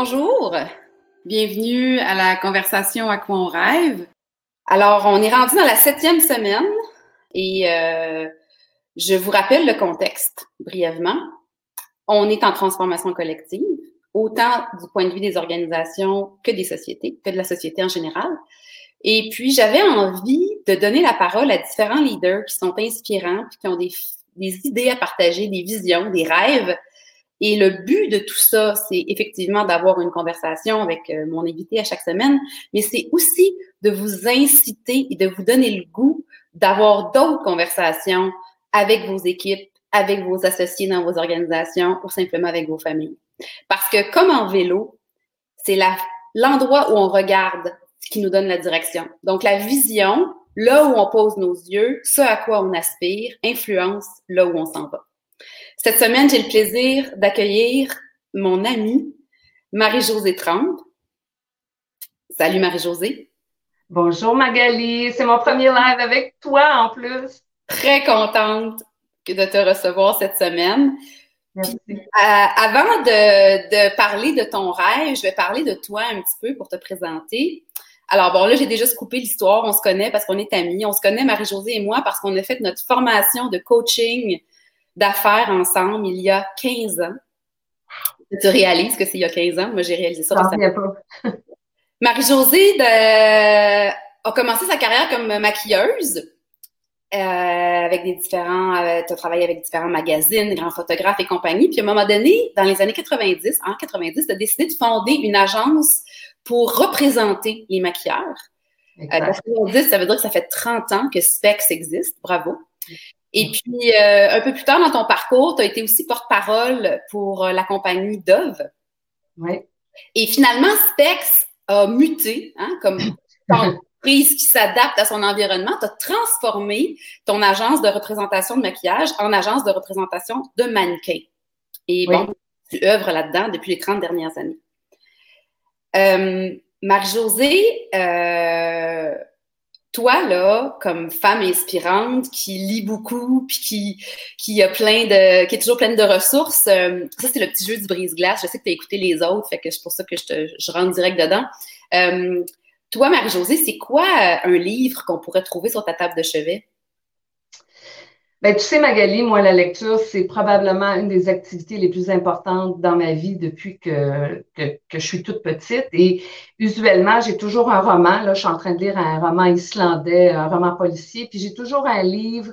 Bonjour, bienvenue à la conversation à quoi on rêve. Alors, on est rendu dans la septième semaine et euh, je vous rappelle le contexte brièvement. On est en transformation collective, autant du point de vue des organisations que des sociétés, que de la société en général. Et puis, j'avais envie de donner la parole à différents leaders qui sont inspirants, puis qui ont des, des idées à partager, des visions, des rêves. Et le but de tout ça, c'est effectivement d'avoir une conversation avec euh, mon invité à chaque semaine, mais c'est aussi de vous inciter et de vous donner le goût d'avoir d'autres conversations avec vos équipes, avec vos associés dans vos organisations ou simplement avec vos familles. Parce que comme en vélo, c'est l'endroit où on regarde qui nous donne la direction. Donc, la vision, là où on pose nos yeux, ce à quoi on aspire, influence là où on s'en va. Cette semaine, j'ai le plaisir d'accueillir mon amie Marie-Josée Trempe. Salut Marie-Josée. Bonjour Magali, c'est mon premier live avec toi en plus. Très contente de te recevoir cette semaine. Merci. Euh, avant de, de, parler de ton rêve, je vais parler de toi un petit peu pour te présenter. Alors bon, là, j'ai déjà coupé l'histoire. On se connaît parce qu'on est amis. On se connaît, Marie-Josée et moi, parce qu'on a fait notre formation de coaching d'affaires ensemble il y a 15 ans. Tu réalises que c'est il y a 15 ans? Moi, j'ai réalisé ça. Marie-Josée a commencé sa carrière comme maquilleuse. Euh, avec des différents, euh, tu as travaillé avec différents magazines, grands photographes et compagnie. Puis à un moment donné, dans les années 90, en 90, tu as décidé de fonder une agence pour représenter les maquilleurs. Euh, ça veut dire que ça fait 30 ans que Specs existe. Bravo. Et puis, euh, un peu plus tard dans ton parcours, tu as été aussi porte-parole pour euh, la compagnie Dove. Oui. Et finalement, Specs a muté, hein, comme entreprise qui s'adapte à son environnement. Tu as transformé ton agence de représentation de maquillage en agence de représentation de mannequin. Et bon, tu œuvres là-dedans depuis les 30 dernières années. Euh, Marie-Josée, euh, toi, là, comme femme inspirante, qui lit beaucoup, puis qui, a plein de, qui est toujours pleine de ressources, euh, ça, c'est le petit jeu du brise-glace. Je sais que tu as écouté les autres, fait c'est pour ça que je, te, je rentre direct dedans. Euh, toi, Marie-Josée, c'est quoi un livre qu'on pourrait trouver sur ta table de chevet? Ben, tu sais, Magali, moi, la lecture, c'est probablement une des activités les plus importantes dans ma vie depuis que, que, je suis toute petite. Et usuellement, j'ai toujours un roman. Là, je suis en train de lire un roman islandais, un roman policier. Puis j'ai toujours un livre,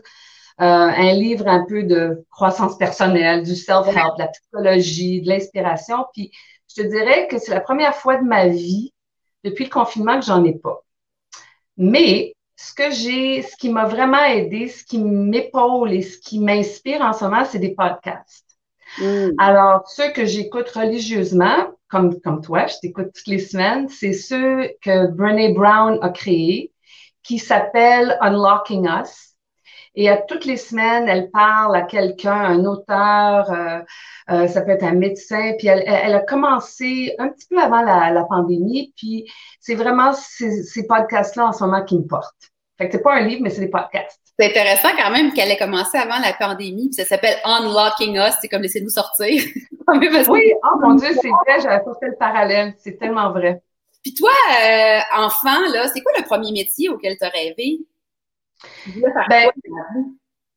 euh, un livre un peu de croissance personnelle, du self-help, de la psychologie, de l'inspiration. Puis je te dirais que c'est la première fois de ma vie, depuis le confinement, que j'en ai pas. Mais ce que j'ai, ce qui m'a vraiment aidé, ce qui m'épaule et ce qui m'inspire en ce moment, c'est des podcasts. Mm. Alors, ceux que j'écoute religieusement, comme, comme toi, je t'écoute toutes les semaines, c'est ceux que Brené Brown a créés, qui s'appellent Unlocking Us. Et à toutes les semaines, elle parle à quelqu'un, un auteur, euh, euh, ça peut être un médecin. Puis elle, elle, a commencé un petit peu avant la, la pandémie. Puis c'est vraiment ces, ces podcasts-là en ce moment qui me portent. Fait que c'est pas un livre, mais c'est des podcasts. C'est intéressant quand même qu'elle ait commencé avant la pandémie, puis ça s'appelle Unlocking Us, c'est comme laissez-nous sortir. oui, oh mon Dieu, c'est vrai, j'avais pas fait le parallèle, c'est tellement vrai. Puis toi, euh, enfant, là, c'est quoi le premier métier auquel tu as rêvé? Ben,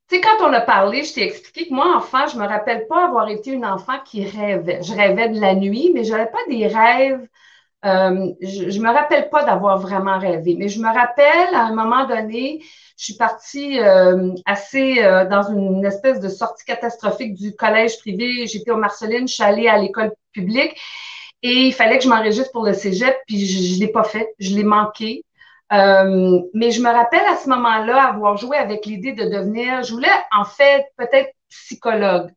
tu sais, quand on a parlé, je t'ai expliqué que moi, enfant, je me rappelle pas avoir été une enfant qui rêvait. Je rêvais de la nuit, mais je n'avais pas des rêves. Euh, je, je me rappelle pas d'avoir vraiment rêvé, mais je me rappelle à un moment donné, je suis partie euh, assez euh, dans une espèce de sortie catastrophique du collège privé. J'étais au Marceline, je suis allée à l'école publique et il fallait que je m'enregistre pour le cégep, puis je, ne l'ai pas fait, je l'ai manqué. Euh, mais je me rappelle à ce moment-là avoir joué avec l'idée de devenir, je voulais en fait peut-être psychologue.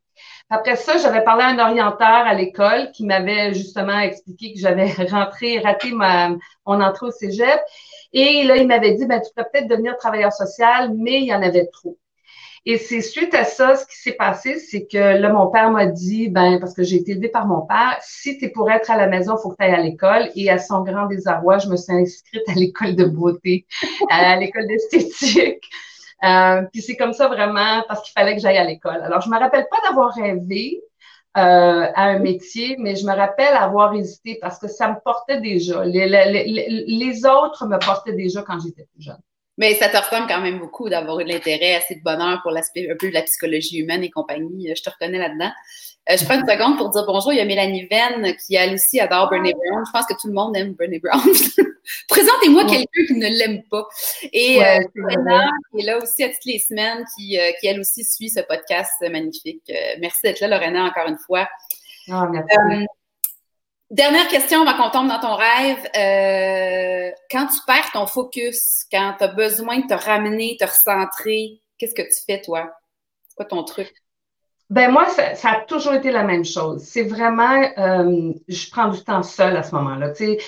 Après ça, j'avais parlé à un orienteur à l'école qui m'avait justement expliqué que j'avais rentré, raté ma, mon entrée au cégep. Et là, il m'avait dit, ben, tu pourrais peut-être devenir travailleur social, mais il y en avait trop. Et c'est suite à ça, ce qui s'est passé, c'est que là, mon père m'a dit, ben, parce que j'ai été élevée par mon père, si tu es pour être à la maison, il faut que tu ailles à l'école. Et à son grand désarroi, je me suis inscrite à l'école de beauté, à l'école d'esthétique. Euh, puis c'est comme ça vraiment parce qu'il fallait que j'aille à l'école. Alors, je me rappelle pas d'avoir rêvé. euh, à un métier, mais je me rappelle avoir hésité parce que ça me portait déjà. Les, les, autres me portaient déjà quand j'étais plus jeune. Mais ça te ressemble quand même beaucoup d'avoir eu de l'intérêt, assez de bonheur pour l'aspect un peu de la psychologie humaine et compagnie. Je te reconnais là-dedans. Euh, je prends une seconde pour dire bonjour. Il y a Mélanie Venn qui, elle aussi, adore Bernie Brown. Je pense que tout le monde aime Bernie Brown. Présentez-moi quelqu'un qui ne l'aime pas. Et ouais, euh, qui est là aussi à toutes les semaines, qui, euh, qui, elle aussi suit ce podcast magnifique. Euh, merci d'être là, Lorena, encore une fois. Oh, merci. Dernière question avant qu'on tombe dans ton rêve. quand tu perds ton focus, quand tu as besoin de te ramener, te recentrer, qu'est-ce que tu fais, toi? C'est quoi ton truc? Ben moi, ça, a toujours été la même chose. C'est vraiment, euh, je prends du temps seul à ce moment-là. Tu sais,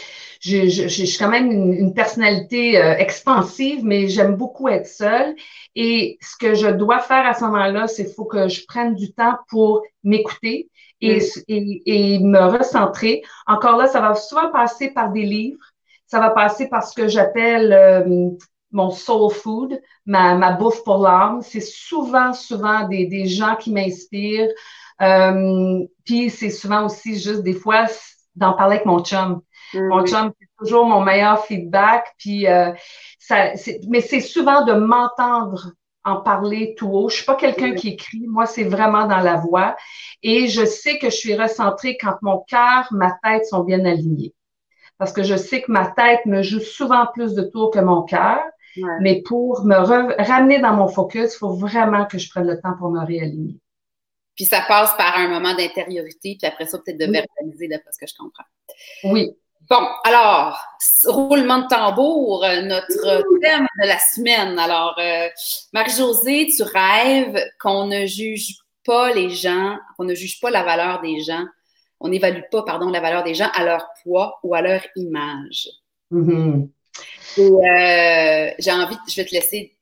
je, je, je, suis quand même une, personnalité euh, expansive, mais j'aime beaucoup être seule. Et ce que je dois faire à ce moment-là, c'est faut que je prenne du temps pour m'écouter et, mm. et, et, me recentrer. Encore là, ça va souvent passer par des livres. Ça va passer par ce que j'appelle euh, mon soul food, ma, ma bouffe pour l'âme. C'est souvent, souvent des, des gens qui m'inspirent. Euh, puis c'est souvent aussi juste des fois d'en parler avec mon chum. Mm-hmm. Mon chum, c'est toujours mon meilleur feedback. Puis euh, ça, mais c'est souvent de m'entendre en parler tout haut. Je suis pas quelqu'un mm-hmm. qui écrit. Moi, c'est vraiment dans la voix. Et je sais que je suis recentrée quand mon cœur, ma tête sont bien alignés. Parce que je sais que ma tête me joue souvent plus de tours que mon cœur. Mais pour me ramener dans mon focus, il faut vraiment que je prenne le temps pour me réaligner. Puis ça passe par un moment d'intériorité, puis après ça, peut-être de verbaliser, d'après ce que je comprends. Oui. Bon, alors, roulement de tambour, euh, notre thème de la semaine. Alors, euh, Marie-Josée, tu rêves qu'on ne juge pas les gens, qu'on ne juge pas la valeur des gens, on n'évalue pas, pardon, la valeur des gens à leur poids ou à leur image. Mm-hmm. Euh, j'ai envie, je vais te laisser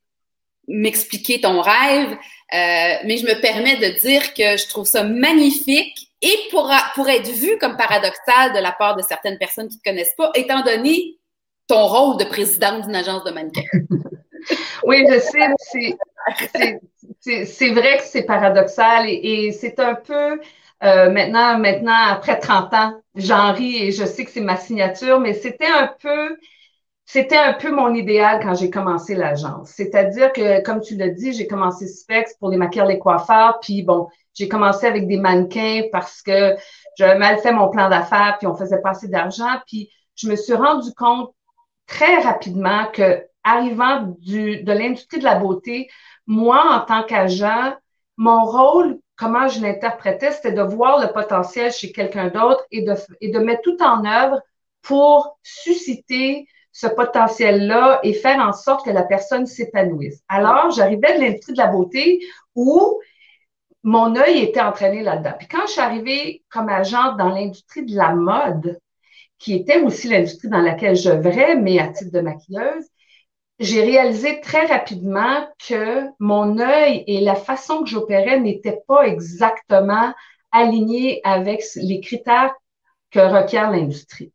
m'expliquer ton rêve, euh, mais je me permets de dire que je trouve ça magnifique et pour, pour être vu comme paradoxal de la part de certaines personnes qui ne te connaissent pas, étant donné ton rôle de présidente d'une agence de mannequins. oui, je sais, c'est vrai que c'est paradoxal et, et c'est un peu euh, maintenant, maintenant, après 30 ans, j'en ris et je sais que c'est ma signature, mais c'était un peu c'était un peu mon idéal quand j'ai commencé l'agence. C'est-à-dire que, comme tu l'as dit, j'ai commencé Specs pour les maquilleurs, les coiffeurs, puis bon, j'ai commencé avec des mannequins parce que j'avais mal fait mon plan d'affaires, puis on faisait pas assez d'argent, puis je me suis rendu compte très rapidement que, arrivant du, de l'industrie de la beauté, moi, en tant qu'agent, mon rôle, comment je l'interprétais, c'était de voir le potentiel chez quelqu'un d'autre et de, et de mettre tout en œuvre pour susciter ce potentiel-là et faire en sorte que la personne s'épanouisse. Alors, j'arrivais de l'industrie de la beauté où mon œil était entraîné là-dedans. Puis quand je suis arrivée comme agente dans l'industrie de la mode, qui était aussi l'industrie dans laquelle je j'œuvrais, mais à titre de maquilleuse, j'ai réalisé très rapidement que mon œil et la façon que j'opérais n'étaient pas exactement alignés avec les critères que requiert l'industrie.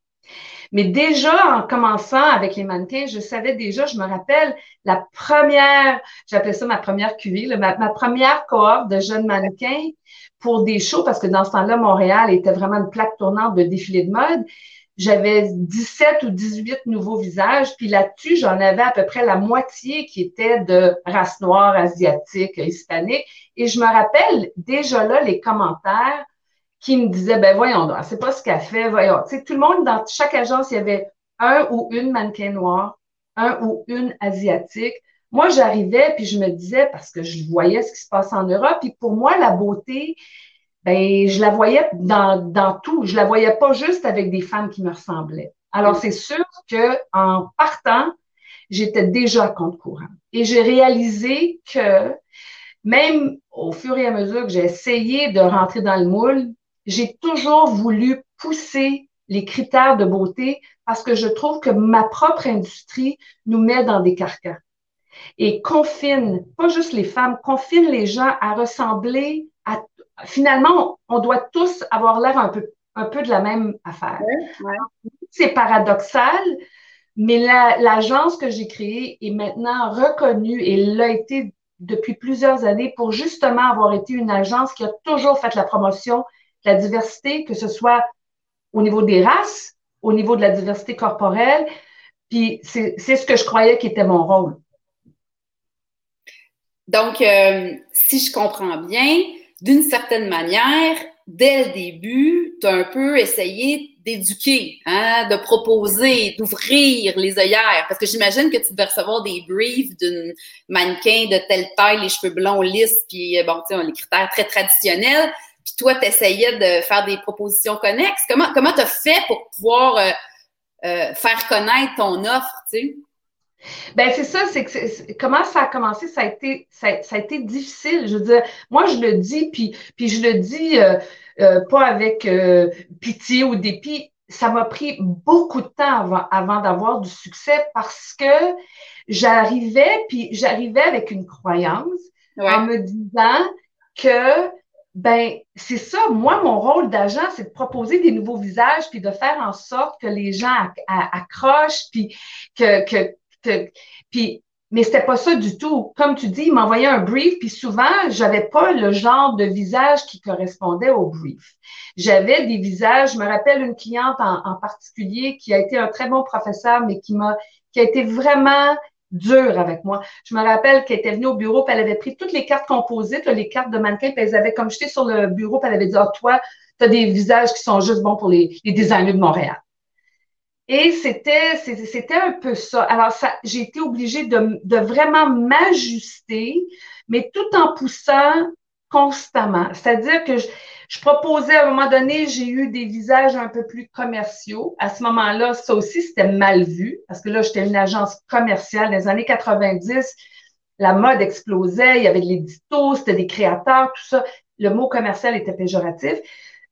Mais déjà, en commençant avec les mannequins, je savais déjà, je me rappelle, la première, j'appelais ça ma première QV, ma, première cohorte de jeunes mannequins pour des shows, parce que dans ce temps-là, Montréal était vraiment une plaque tournante de défilé de mode. J'avais 17 ou 18 nouveaux visages, puis là-dessus, j'en avais à peu près la moitié qui était de race noire, asiatique, hispanique. Et je me rappelle déjà là les commentaires qui me disait, ben voyons, c'est pas ce qu'elle fait, voyons. Tu sais, tout le monde, dans chaque agence, il y avait un ou une mannequin noir, un ou une asiatique. Moi, j'arrivais, puis je me disais, parce que je voyais ce qui se passe en Europe, puis pour moi, la beauté, ben, je la voyais dans, dans tout. Je la voyais pas juste avec des femmes qui me ressemblaient. Alors, c'est sûr que en partant, j'étais déjà à compte courant. Et j'ai réalisé que même au fur et à mesure que j'ai essayé de rentrer dans le moule, j'ai toujours voulu pousser les critères de beauté parce que je trouve que ma propre industrie nous met dans des carcans et confine, pas juste les femmes, confine les gens à ressembler à. Finalement, on doit tous avoir l'air un peu, un peu de la même affaire. C'est paradoxal, mais l'agence que j'ai créée est maintenant reconnue et l'a été depuis plusieurs années pour justement avoir été une agence qui a toujours fait la promotion la diversité, que ce soit au niveau des races, au niveau de la diversité corporelle. Puis c'est ce que je croyais qui était mon rôle. Donc, euh, si je comprends bien, d'une certaine manière, dès le début, tu as un peu essayé d'éduquer, hein, de proposer, d'ouvrir les œillères. Parce que j'imagine que tu devais recevoir des briefs d'une mannequin de telle taille, les cheveux blonds lisses, puis euh, bon, tu sais, les critères très traditionnels. Puis toi, tu essayais de faire des propositions connexes. Comment comment tu as fait pour pouvoir euh, euh, faire connaître ton offre, tu sais? Ben c'est ça, c'est que comment ça a commencé, ça a été ça, a été difficile. Je veux dire, moi je le dis puis puis je le dis euh, euh, pas avec euh, pitié ou dépit. Ça m'a pris beaucoup de temps avant, avant d'avoir du succès parce que j'arrivais puis j'arrivais avec une croyance en me disant que ben c'est ça. Moi mon rôle d'agent c'est de proposer des nouveaux visages puis de faire en sorte que les gens accrochent puis que que puis, mais c'était pas ça du tout. Comme tu dis, il m'envoyait un brief, puis souvent, j'avais pas le genre de visage qui correspondait au brief. J'avais des visages, je me rappelle une cliente en, particulier qui a été un très bon professeur, mais qui m'a, qui a été vraiment dur avec moi. Je me rappelle qu'elle était venue au bureau, puis elle avait pris toutes les cartes composites, les cartes de mannequin, puis elle avait comme jeté sur le bureau, puis elle avait dit, ah, toi, tu des visages qui sont juste bons pour les, les designers de Montréal. Et c'était, c'était un peu ça. Alors, ça, j'ai été obligée de, de vraiment m'ajuster, mais tout en poussant constamment. C'est-à-dire que je, je, proposais à un moment donné, j'ai eu des visages un peu plus commerciaux. À ce moment-là, ça aussi, c'était mal vu, parce que là, j'étais une agence commerciale. Dans les années 90, la mode explosait, il y avait de l'édito, c'était des créateurs, tout ça. Le mot commercial était péjoratif.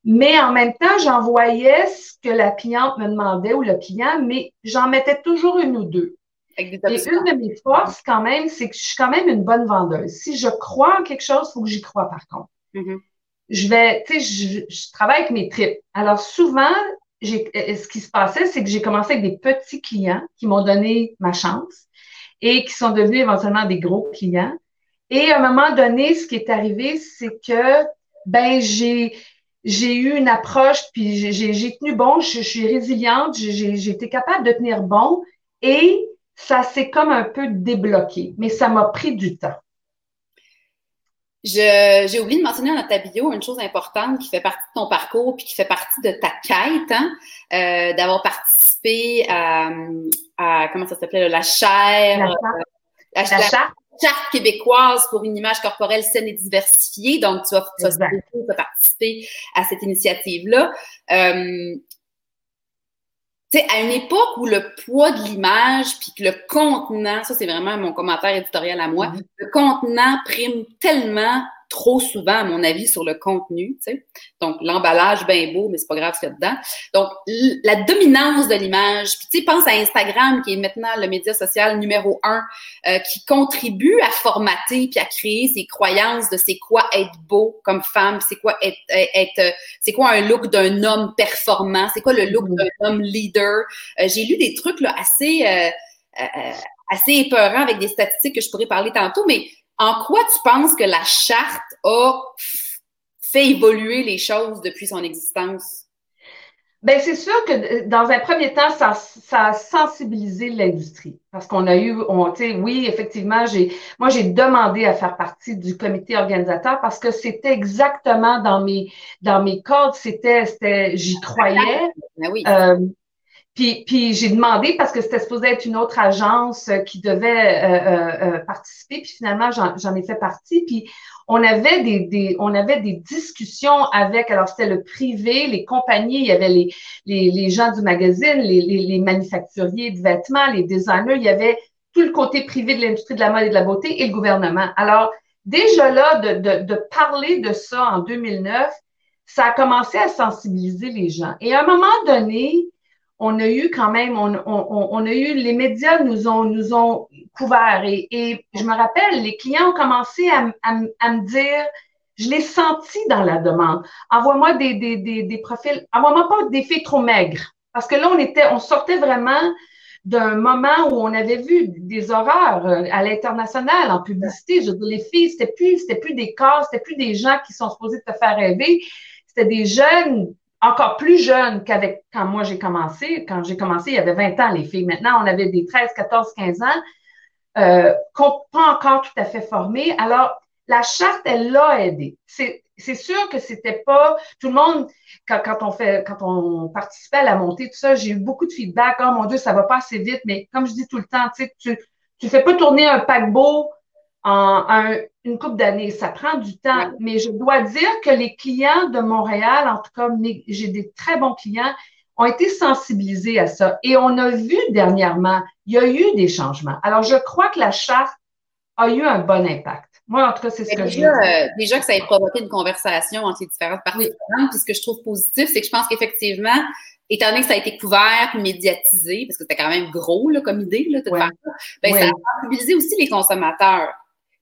Mais en même temps, j'envoyais ce que la cliente me demandait ou le client, mais j'en mettais toujours une ou deux. Et une de mes forces, quand même, c'est que je suis quand même une bonne vendeuse. Si je crois en quelque chose, il faut que j'y crois, par contre. Mm-hmm. Je vais, tu sais, je, travaille avec mes tripes. Alors, souvent, euh, ce qui se passait, c'est que j'ai commencé avec des petits clients qui m'ont donné ma chance et qui sont devenus éventuellement des gros clients. Et à un moment donné, ce qui est arrivé, c'est que, ben, j'ai, j'ai eu une approche, puis j'ai tenu bon, je, suis résiliente, j'ai été capable de tenir bon et ça s'est comme un peu débloqué, mais ça m'a pris du temps. J'ai oublié de mentionner dans ta bio une chose importante qui fait partie de ton parcours puis qui fait partie de ta quête, hein, euh, d'avoir participé à, comment ça s'appelait, la chaire. La, euh, la, charte québécoise pour une image corporelle saine et diversifiée. Donc, tu as, tu as, participé à cette initiative-là. Euh, à une époque où le poids de l'image puis que le contenant, ça c'est vraiment mon commentaire éditorial à moi, mm-hmm. le contenant prime tellement trop souvent, à mon avis, sur le contenu. Tu sais. Donc, l'emballage, bien beau, mais c'est pas grave ce qu'il y a dedans. Donc, la dominance de l'image. Puis, tu sais, pense à Instagram, qui est maintenant le média social numéro un, euh, qui contribue à formater puis à créer ces croyances de c'est quoi être beau comme femme, c'est quoi être, être c'est quoi un look d'un homme performant, c'est quoi le look mm-hmm. d'un homme leader. Euh, j'ai lu des trucs là assez euh, assez épeurants avec des statistiques que je pourrais parler tantôt, mais en quoi tu penses que la charte a fait évoluer les choses depuis son existence? Bien, c'est sûr que dans un premier temps, ça, ça a sensibilisé l'industrie. Parce qu'on a eu, on, oui, effectivement, j'ai, moi, j'ai demandé à faire partie du comité organisateur parce que c'était exactement dans mes, dans mes codes, c'était, c'était, j'y croyais. Ben oui. Euh, puis, j'ai demandé parce que c'était supposé être une autre agence euh, qui devait euh, euh, participer. Puis finalement, j'en ai fait partie. Puis on avait des, des, on avait des discussions avec, alors c'était le privé, les compagnies, il y avait les, les, les gens du magazine, les, les, les, manufacturiers de vêtements, les designers, il y avait tout le côté privé de l'industrie de la mode et de la beauté et le gouvernement. Alors, déjà là, de, de, de parler de ça en 2009, ça a commencé à sensibiliser les gens. Et à un moment donné, on a eu quand même, on, a eu, les médias nous ont, nous ont couverts et, je me rappelle, les clients ont commencé à, me dire, je l'ai senti dans la demande. Envoie-moi des profils, envoie-moi pas des filles trop maigres. Parce que là, on était, on sortait vraiment d'un moment où on avait vu des horreurs euh, à l'international, en publicité. Je veux dire, les filles, c'était plus, c'était plus des corps, c'était plus des gens qui sont supposés te faire rêver c'était des jeunes encore plus jeunes qu'avec quand moi j'ai commencé. Quand j'ai commencé, il y avait 20 ans, les filles. Maintenant, on avait des 13, 14, 15 ans, euh, pas encore tout à fait formés. Alors, la charte, elle l'a aidé. C'est, c'est sûr que c'était pas tout le monde quand, quand, on fait quand on participait à la montée tout ça j'ai eu beaucoup de feedback oh mon dieu ça va pas assez vite mais comme je dis tout le temps tu sais tu tu fais pas tourner un paquebot en une couple d'années. Ça prend du temps. Mais je dois dire que les clients de Montréal, en tout cas, j'ai des très bons clients, ont été sensibilisés à ça. Et on a vu dernièrement, il y a eu des changements. Alors, je crois que la charte a eu un bon impact. Moi, en tout cas, c'est ce que déjà, je euh, déjà que ça ait provoqué une conversation entre les différentes parties Puis ce que je trouve positif, c'est que je pense qu'effectivement, étant donné que ça a été couvert médiatisé, parce que c'était quand même gros là, comme idée là, de faire ça, ben, ça a sensibilisé aussi les consommateurs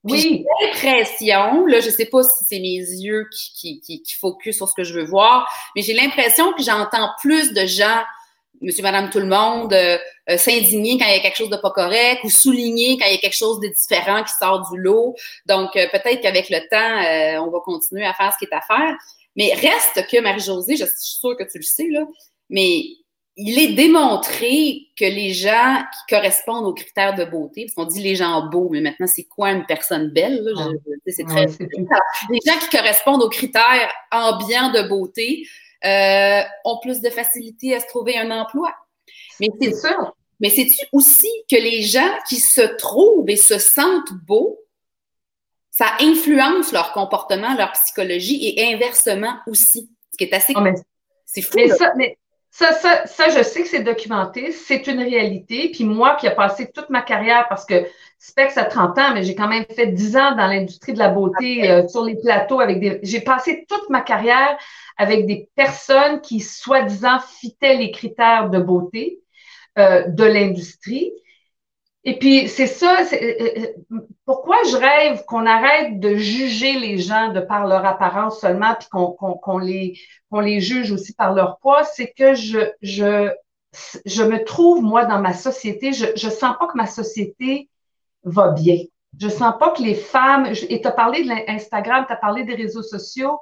oui. J'ai l'impression, là, je sais pas si c'est mes yeux qui, qui, qui, focus sur ce que je veux voir, mais j'ai l'impression que j'entends plus de gens, monsieur, madame, tout le monde, euh, euh, s'indigner quand il y a quelque chose de pas correct ou souligner quand il y a quelque chose de différent qui sort du lot. Donc, euh, peut-être qu'avec le temps, on va continuer à faire ce qui est à faire. Mais reste que, Marie-Josée, je suis sûre que tu le sais, là, mais il est démontré que les gens qui correspondent aux critères de beauté, parce qu'on dit les gens beaux, mais maintenant, c'est quoi une personne belle? Là? c'est très... les gens qui correspondent aux critères ambiants de beauté euh, ont plus de facilité à se trouver un emploi. Mais c'est sûr. Mais c'est-tu aussi que les gens qui se trouvent et se sentent beaux, ça influence leur comportement, leur psychologie et inversement aussi, ce qui est assez... Oh, c'est fou. Mais ça, ça, ça, je sais que c'est documenté, c'est une réalité. Puis moi qui ai passé toute ma carrière, parce que Specs a 30 ans, mais j'ai quand même fait 10 ans dans l'industrie de la beauté euh, sur les plateaux avec des. J'ai passé toute ma carrière avec des personnes qui, soi-disant, fitaient les critères de beauté euh, de l'industrie. Et puis, c'est ça, euh, euh, pourquoi je rêve qu'on arrête de juger les gens de par leur apparence seulement, puis qu'on les, qu'on les juge aussi par leur poids, c'est que je, je, je me trouve, moi, dans ma société, je, je sens pas que ma société va bien. Je sens pas que les femmes, et tu as parlé de l'Instagram, tu as parlé des réseaux sociaux.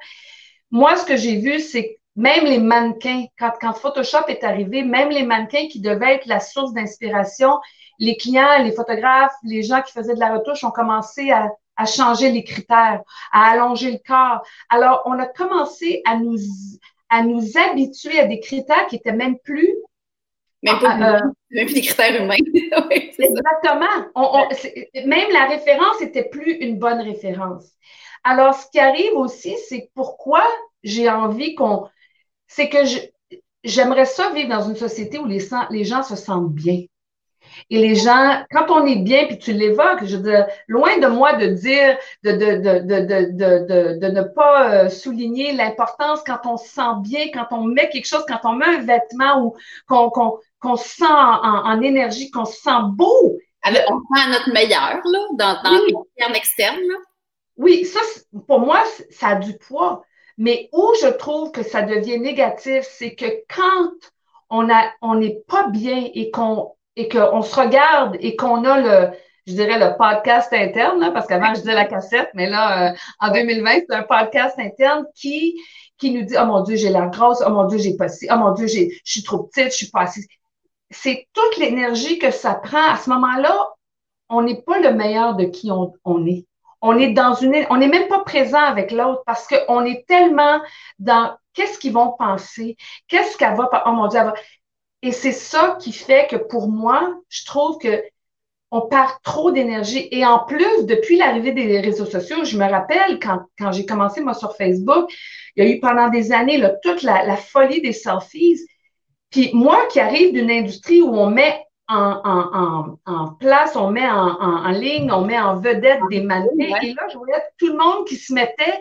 Moi, ce que j'ai vu, c'est même les mannequins, quand, quand Photoshop est arrivé, même les mannequins qui devaient être la source d'inspiration, les clients, les photographes, les gens qui faisaient de la retouche ont commencé à, changer les critères, à allonger le corps. Alors, on a commencé à nous, à nous habituer à des critères qui étaient même plus même, pas, euh, même plus des critères humains. exactement. même la référence n'était plus une bonne référence. Alors, ce qui arrive aussi, c'est pourquoi j'ai envie qu'on. C'est que j'aimerais ça vivre dans une société où les, les gens se sentent bien. Et les gens, quand on est bien, puis tu l'évoques, je veux loin de moi de dire, de, de, de, de ne pas euh, souligner l'importance quand on se sent bien, quand on met quelque chose, quand on met un vêtement ou qu'on qu'on se sent en, énergie, qu'on se sent beau. on sent notre meilleur, là, dans, dans oui. externe, là. Oui, ça, pour moi, ça a du poids. Mais où je trouve que ça devient négatif, c'est que quand on a, on n'est pas bien et qu'on et qu'on se regarde et qu'on a le, je dirais, le podcast interne, parce qu'avant, je disais la cassette, mais là, euh, en 2020, c'est un podcast interne qui, qui nous dit, oh mon Dieu, j'ai l'air grosse, oh mon Dieu, j'ai pas si, oh mon Dieu, j'ai, je suis trop petite, je suis pas assise. C'est toute l'énergie que ça prend. À ce moment-là, on n'est pas le meilleur de qui on, on est. On est dans une, on n'est même pas présent avec l'autre parce qu'on est tellement dans qu'est-ce qu'ils vont penser, qu'est-ce qu'elle va, oh mon Dieu, elle va, et c'est ça qui fait que pour moi, je trouve que on perd trop d'énergie. Et en plus, depuis l'arrivée des réseaux sociaux, je me rappelle quand, quand j'ai commencé, moi, sur Facebook, il y a eu pendant des années là, toute la, folie des selfies. Puis moi qui arrive d'une industrie où on met en, en, en, place, on met en, en, ligne, on met en vedette des mannequins. Et là, je voyais tout le monde qui se mettait.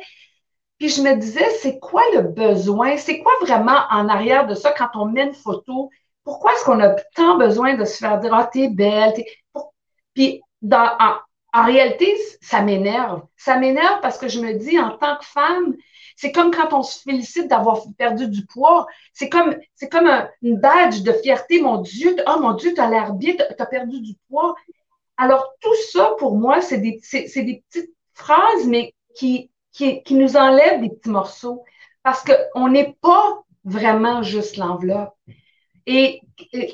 Puis je me disais, c'est quoi le besoin? C'est quoi vraiment en arrière de ça quand on met une photo? Pourquoi est-ce qu'on a tant besoin de se faire dire, ah, t'es belle, Puis, dans, en, réalité, ça m'énerve. Ça m'énerve parce que je me dis, en tant que femme, c'est comme quand on se félicite d'avoir perdu du poids. C'est comme, c'est comme un, une badge de fierté. Mon Dieu, oh mon Dieu, tu as l'air bien, tu as perdu du poids. Alors, tout ça, pour moi, c'est des, c'est, des petites phrases, mais qui, qui, qui nous enlèvent des petits morceaux. parce qu'on n'est pas vraiment juste l'enveloppe. Et,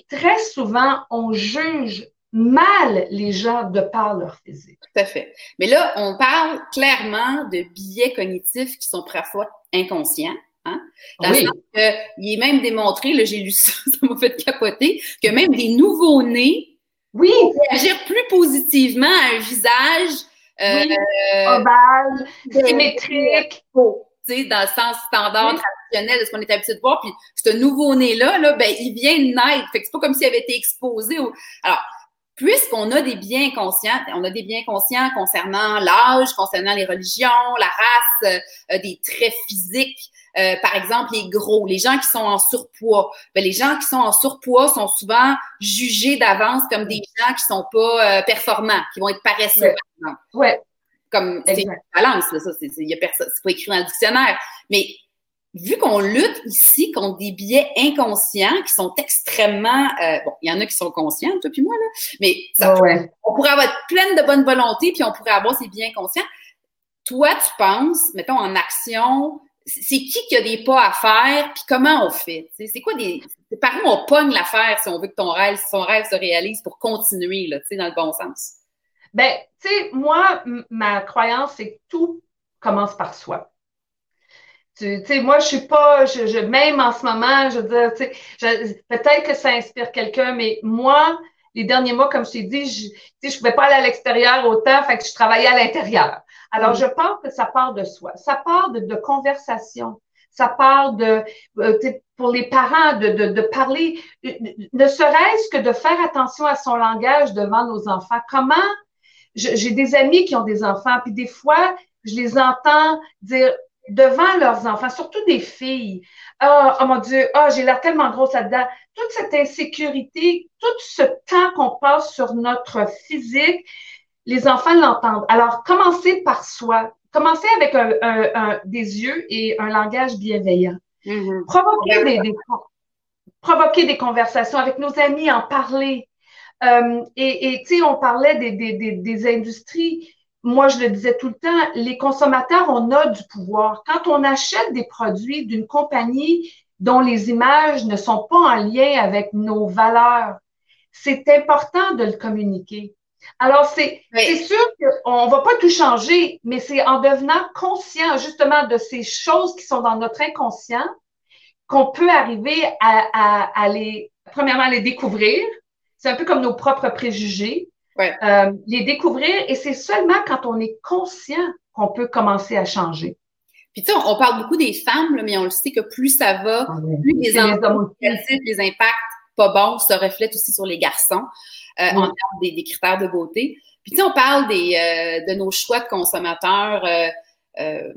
très souvent, on juge mal les gens de par leur physique. Tout à fait. Mais là, on parle clairement de biais cognitifs qui sont parfois inconscients. Hein? Dans oui. il est même démontré, là, j'ai lu ça, ça m'a fait capoter, que même des nouveaux-nés oui. plus positivement à un visage euh, ovale, symétrique. Dans le sens standard, traditionnel de ce qu'on est habitué de voir. Puis ce nouveau-né-là, là, ben, il vient de naître. Fait que c'est pas comme s'il avait été exposé au... Alors, puisqu'on a des biens conscients, on a des biens conscients concernant l'âge, concernant les religions, la race, euh, des traits physiques, euh, par exemple, les gros, les gens qui sont en surpoids. Ben, les gens qui sont en surpoids sont souvent jugés d'avance comme des gens qui sont pas euh, performants, qui vont être paresseux, ouais. par exemple. Ouais. Comme c'est une balance, là, ça, c'est, y a personne, c'est pas écrit dans le dictionnaire. Mais vu qu'on lutte ici contre des biais inconscients qui sont extrêmement euh, bon, il y en a qui sont conscients, toi puis moi là, mais ça, ouais. on pourrait avoir pleine de bonne volonté puis on pourrait avoir ces biais inconscients. Toi, tu penses, mettons en action, c'est qui qui a des pas à faire, puis comment on fait? C'est quoi des. Par où on pogne l'affaire si on veut que ton rêve, son rêve se réalise pour continuer, là, dans le bon sens? Ben, tu sais, moi, ma croyance, c'est que tout commence par soi. Tu sais, moi, je suis pas, je, même en ce moment, je veux dire, tu sais, peut-être que ça inspire quelqu'un, mais moi, les derniers mois, comme je t'ai dit, je, ne je pouvais pas aller à l'extérieur autant, fait que je travaillais à l'intérieur. Alors, mm. je pense que ça part de soi. Ça part de, de conversation. Ça part de, euh, pour les parents, de, de, de parler, ne serait-ce que de faire attention à son langage devant nos enfants. Comment, j'ai des amis qui ont des enfants, puis des fois, je les entends dire devant leurs enfants, surtout des filles. Oh, oh mon Dieu, oh, j'ai l'air tellement grosse là-dedans. Toute cette insécurité, tout ce temps qu'on passe sur notre physique, les enfants l'entendent. Alors, commencez par soi. Commencez avec un, des yeux et un langage bienveillant. Mm-hmm. Provoquez, des, provoquer des conversations avec nos amis, en parler. Euh, et tu sais, on parlait des, des, des, industries. Moi, je le disais tout le temps, les consommateurs, on a du pouvoir. Quand on achète des produits d'une compagnie dont les images ne sont pas en lien avec nos valeurs, c'est important de le communiquer. Alors, c'est sûr qu'on ne va pas tout changer, mais c'est en devenant conscient justement de ces choses qui sont dans notre inconscient qu'on peut arriver à, à, les, premièrement, les découvrir. C'est un peu comme nos propres préjugés. Euh, les découvrir et c'est seulement quand on est conscient qu'on peut commencer à changer. Puis tu sais, on, parle beaucoup des femmes, mais on le sait que plus ça va, ah plus les, les, les impacts pas bons se reflètent aussi sur les garçons. Euh, en termes des, critères de beauté. Puis tu sais, on parle des, euh, de nos choix de consommateurs. Euh,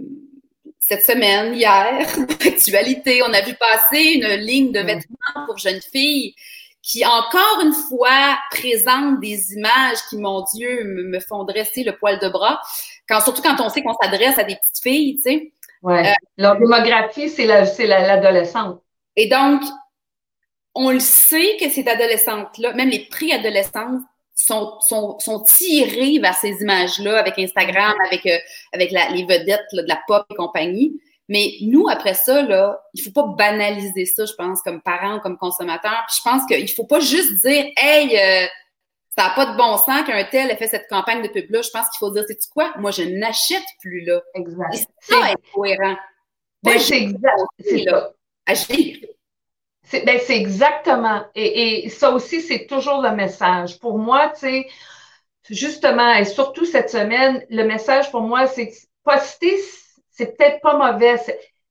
cette semaine, hier, actualité, on a vu passer une ligne de vêtements pour jeunes filles qui, encore une fois, présente des images qui, mon Dieu, me, font dresser le poil de bras. Quand, surtout quand on sait qu'on s'adresse à des petites filles, tu sais. Ouais. Leur démographie, c'est l'adolescente. et donc, on le sait que ces adolescentes-là, même les préadolescentes, sont, sont, sont tirées vers ces images-là avec Instagram, avec, euh, avec les vedettes de la pop et compagnie. Mais nous, après ça, là, il faut pas banaliser ça, je pense, comme parents, comme consommateurs. Puis je pense qu'il faut pas juste dire, hey, euh, ça n'a pas de bon sens qu'un tel ait fait cette campagne de pub-là. Je pense qu'il faut dire, c'est quoi? Moi, je n'achète plus là. Exact. Et ça, être cohérent. c'est exact. C'est là. Agir. Ben, c'est exactement. Et, et, ça aussi, c'est toujours le message. Pour moi, tu sais, justement, et surtout cette semaine, le message pour moi, c'est poster, c'est peut-être pas mauvais,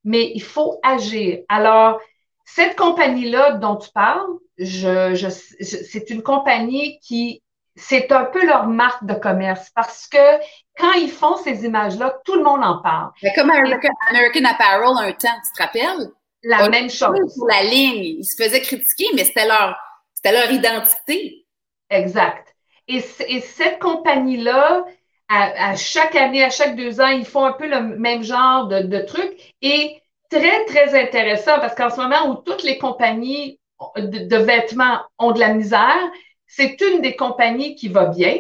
mais il faut agir. Alors, cette compagnie-là dont tu parles, je, je, c'est une compagnie qui, c'est un peu leur marque de commerce parce que quand ils font ces images-là, tout le monde en parle. Mais comme American, American Apparel un temps, tu te rappelles? la même chose. Sur la ligne, ils se faisaient critiquer, mais c'était leur, c'était leur identité. Exact. Et, et cette compagnie-là, à, à, chaque année, à chaque deux ans, ils font un peu le même genre de, de trucs. Et très, très intéressant parce qu'en ce moment où toutes les compagnies de, de, vêtements ont de la misère, c'est une des compagnies qui va bien.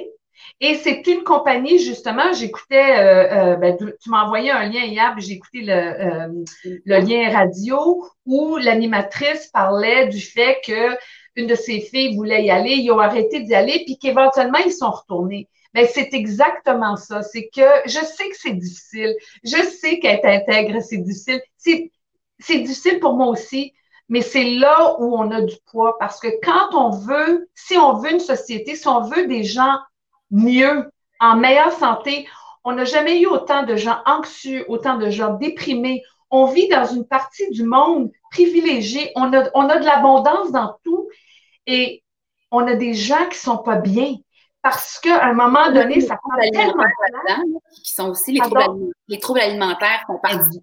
Et c'est une compagnie, justement, j'écoutais, euh, euh, ben, tu m'as envoyé un lien hier, j'ai écouté le, euh, le lien radio où l'animatrice parlait du fait que une de ses filles voulait y aller, ils ont arrêté d'y aller, puis qu'éventuellement, ils sont retournés. Mais ben, c'est exactement ça. C'est que je sais que c'est difficile. Je sais qu'être intègre, c'est difficile. C'est, c'est difficile pour moi aussi, mais c'est là où on a du poids. Parce que quand on veut, si on veut une société, si on veut des gens mieux, en meilleure santé. On n'a jamais eu autant de gens anxieux, autant de gens déprimés. On vit dans une partie du monde privilégiée. On a, on a de l'abondance dans tout et on a des gens qui sont pas bien parce qu'à un moment donné, ça prend tellement de Qui sont aussi les troubles, les troubles alimentaires font partie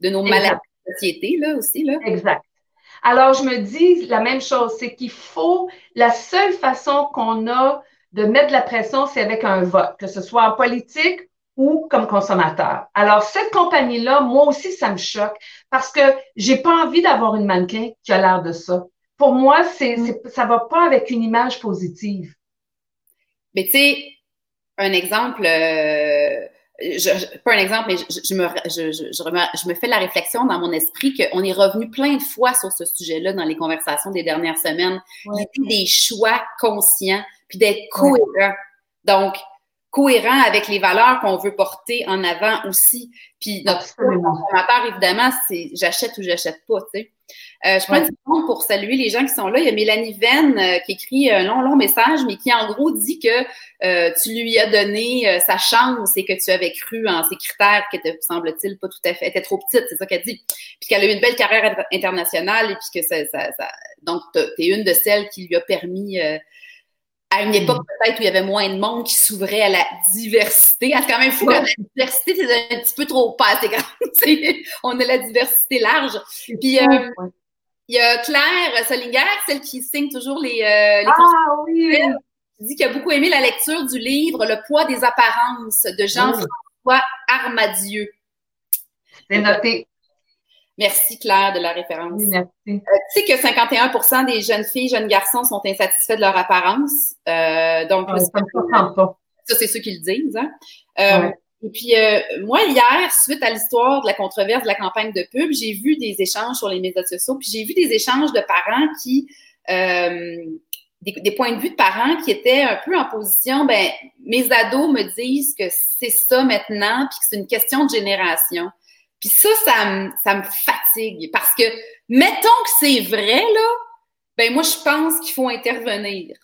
de, nos maladies de société, là aussi. Là. Exact. Alors, je me dis la même chose, c'est qu'il faut, la seule façon qu'on a de mettre de la pression, c'est avec un vote, que ce soit en politique ou comme consommateur. Alors, cette compagnie-là, moi aussi, ça me choque parce que j'ai pas envie d'avoir une mannequin qui a l'air de ça. Pour moi, c'est, mm. c'est, ça va pas avec une image positive. Mais tu sais, un exemple, euh, je, pas un exemple, mais je, me, je, je, me fais la réflexion dans mon esprit qu'on est revenu plein de fois sur ce sujet-là dans les conversations des dernières semaines. A des choix conscients puis d'être cohérent. Donc, cohérent avec les valeurs qu'on veut porter en avant aussi. Puis notre consommateur, évidemment, c'est j'achète ou j'achète pas, tu sais. Euh, je prends une seconde pour saluer les gens qui sont là. Il y a Mélanie Venn euh, qui écrit un long, long message, mais qui en gros dit que euh, tu lui as donné sa chance et que tu avais cru en ses critères qui étaient, semble-t-il, pas tout à fait, étaient trop petites, c'est ça qu'elle dit. Puis qu'elle a eu une belle carrière internationale et puis que ça, ça, ça donc tu es une de celles qui lui a permis à une époque mm. peut-être où il y avait moins de monde qui s'ouvrait à la diversité. C'est quand même fou la diversité, c'est un petit peu trop pas assez grand. On a la diversité large. Puis euh, il y a Claire Solinger, celle qui signe toujours les, euh, les Ah oui! Qui dit qu'elle a beaucoup aimé la lecture du livre Le poids des apparences de Jean-François Armadieu. C'est noté. Merci Claire de la référence. merci. Euh, tu sais que 51% des jeunes filles, jeunes garçons sont insatisfaits de leur apparence. Euh, donc, ah, ça, ça c'est ceux qui le disent. Hein? Euh, et puis, moi, hier, suite à l'histoire de la controverse de la campagne de pub, j'ai vu des échanges sur les médias sociaux, puis j'ai vu des échanges de parents qui, des, des, points de vue de parents qui étaient un peu en position, ben, mes ados me disent que c'est ça maintenant, puis que c'est une question de génération. Puis ça, ça me, ça me fatigue parce que, mettons que c'est vrai, là, ben moi, je pense qu'il faut intervenir.